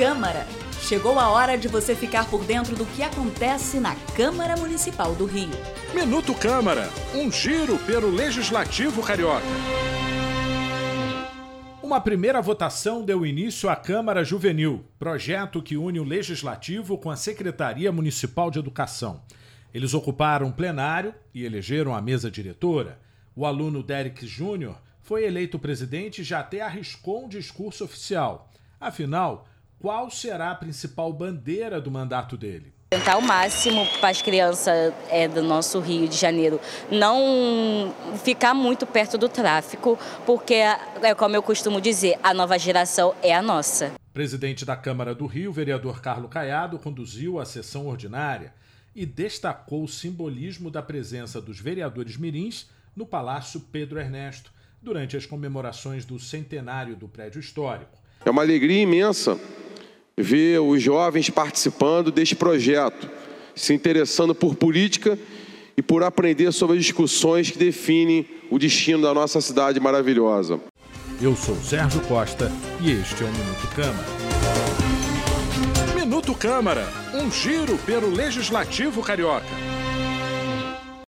Câmara. Chegou a hora de você ficar por dentro do que acontece na Câmara Municipal do Rio. Minuto Câmara, um giro pelo Legislativo Carioca. Uma primeira votação deu início à Câmara Juvenil, projeto que une o Legislativo com a Secretaria Municipal de Educação. Eles ocuparam o plenário e elegeram a mesa diretora. O aluno Derek Júnior foi eleito presidente e já até arriscou um discurso oficial. Afinal, qual será a principal bandeira do mandato dele? Tentar o máximo para as crianças é, do nosso Rio de Janeiro não ficar muito perto do tráfico, porque, é como eu costumo dizer, a nova geração é a nossa. Presidente da Câmara do Rio, vereador Carlos Caiado, conduziu a sessão ordinária e destacou o simbolismo da presença dos vereadores mirins no Palácio Pedro Ernesto, durante as comemorações do centenário do prédio histórico. É uma alegria imensa ver os jovens participando deste projeto, se interessando por política e por aprender sobre as discussões que definem o destino da nossa cidade maravilhosa. Eu sou Sérgio Costa e este é o Minuto Câmara. Minuto Câmara, um giro pelo Legislativo Carioca.